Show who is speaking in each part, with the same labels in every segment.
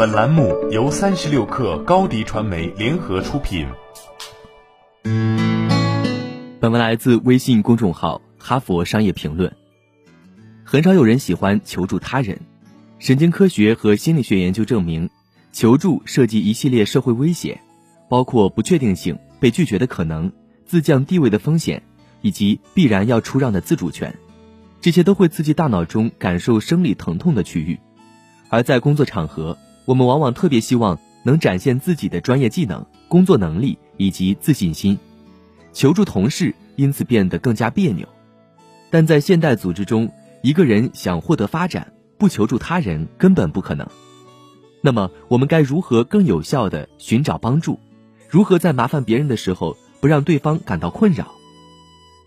Speaker 1: 本栏目由三十六氪高低传媒联合出品。
Speaker 2: 本文来自微信公众号《哈佛商业评论》。很少有人喜欢求助他人。神经科学和心理学研究证明，求助涉及一系列社会威胁，包括不确定性、被拒绝的可能、自降地位的风险，以及必然要出让的自主权。这些都会刺激大脑中感受生理疼痛的区域。而在工作场合，我们往往特别希望能展现自己的专业技能、工作能力以及自信心，求助同事因此变得更加别扭。但在现代组织中，一个人想获得发展。不求助他人根本不可能。那么，我们该如何更有效的寻找帮助？如何在麻烦别人的时候不让对方感到困扰？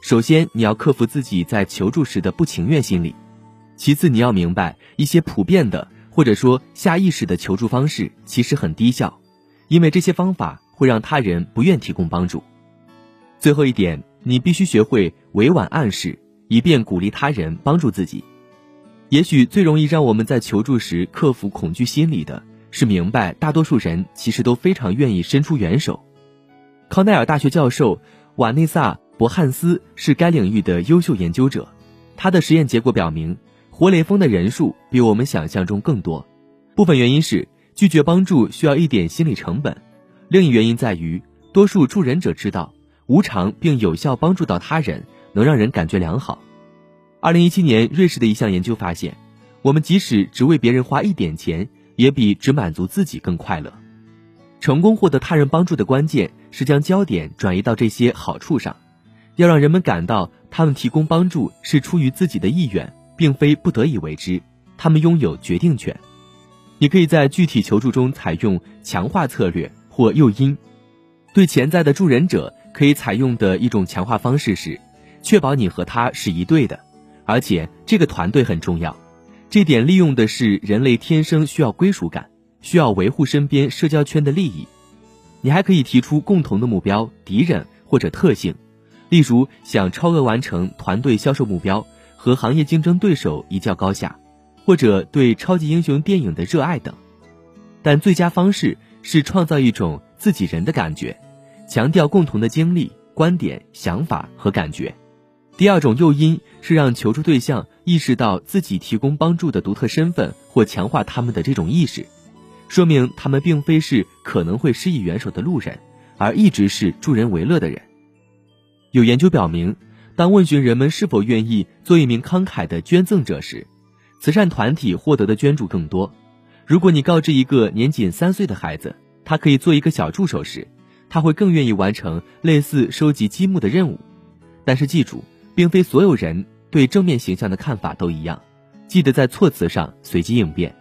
Speaker 2: 首先，你要克服自己在求助时的不情愿心理；其次，你要明白一些普遍的或者说下意识的求助方式其实很低效，因为这些方法会让他人不愿提供帮助。最后一点，你必须学会委婉暗示，以便鼓励他人帮助自己。也许最容易让我们在求助时克服恐惧心理的是明白，大多数人其实都非常愿意伸出援手。康奈尔大学教授瓦内萨·博汉斯是该领域的优秀研究者，他的实验结果表明，活雷锋的人数比我们想象中更多。部分原因是拒绝帮助需要一点心理成本，另一原因在于多数助人者知道，无偿并有效帮助到他人能让人感觉良好。二零一七年，瑞士的一项研究发现，我们即使只为别人花一点钱，也比只满足自己更快乐。成功获得他人帮助的关键是将焦点转移到这些好处上，要让人们感到他们提供帮助是出于自己的意愿，并非不得已为之。他们拥有决定权。你可以在具体求助中采用强化策略或诱因。对潜在的助人者，可以采用的一种强化方式是，确保你和他是一对的。而且这个团队很重要，这点利用的是人类天生需要归属感，需要维护身边社交圈的利益。你还可以提出共同的目标、敌人或者特性，例如想超额完成团队销售目标，和行业竞争对手一较高下，或者对超级英雄电影的热爱等。但最佳方式是创造一种自己人的感觉，强调共同的经历、观点、想法和感觉。第二种诱因是让求助对象意识到自己提供帮助的独特身份，或强化他们的这种意识，说明他们并非是可能会施以援手的路人，而一直是助人为乐的人。有研究表明，当问询人们是否愿意做一名慷慨的捐赠者时，慈善团体获得的捐助更多。如果你告知一个年仅三岁的孩子，他可以做一个小助手时，他会更愿意完成类似收集积木的任务。但是记住。并非所有人对正面形象的看法都一样，记得在措辞上随机应变。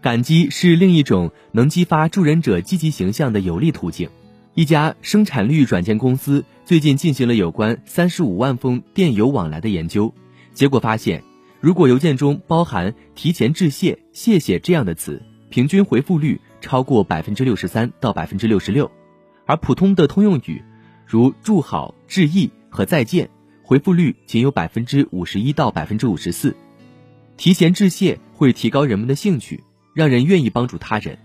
Speaker 2: 感激是另一种能激发助人者积极形象的有力途径。一家生产率软件公司最近进行了有关三十五万封电邮往来的研究，结果发现，如果邮件中包含“提前致谢”“谢谢”这样的词，平均回复率超过百分之六十三到百分之六十六，而普通的通用语，如“祝好”“致意”和“再见”。回复率仅有百分之五十一到百分之五十四，提前致谢会提高人们的兴趣，让人愿意帮助他人。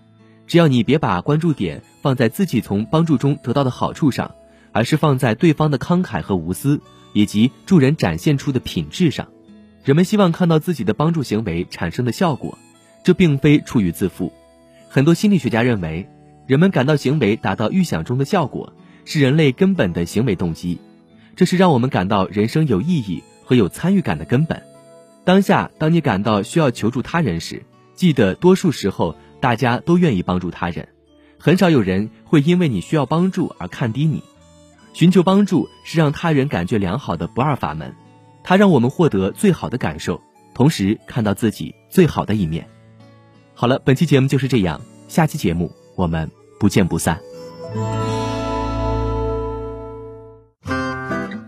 Speaker 2: 只要你别把关注点放在自己从帮助中得到的好处上，而是放在对方的慷慨和无私，以及助人展现出的品质上。人们希望看到自己的帮助行为产生的效果，这并非出于自负。很多心理学家认为，人们感到行为达到预想中的效果，是人类根本的行为动机。这是让我们感到人生有意义和有参与感的根本。当下，当你感到需要求助他人时，记得多数时候大家都愿意帮助他人，很少有人会因为你需要帮助而看低你。寻求帮助是让他人感觉良好的不二法门，它让我们获得最好的感受，同时看到自己最好的一面。好了，本期节目就是这样，下期节目我们不见不散。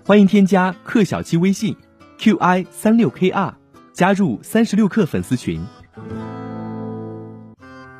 Speaker 2: 欢迎添加克小七微信，qi 三六 kr，加入三十六氪粉丝群。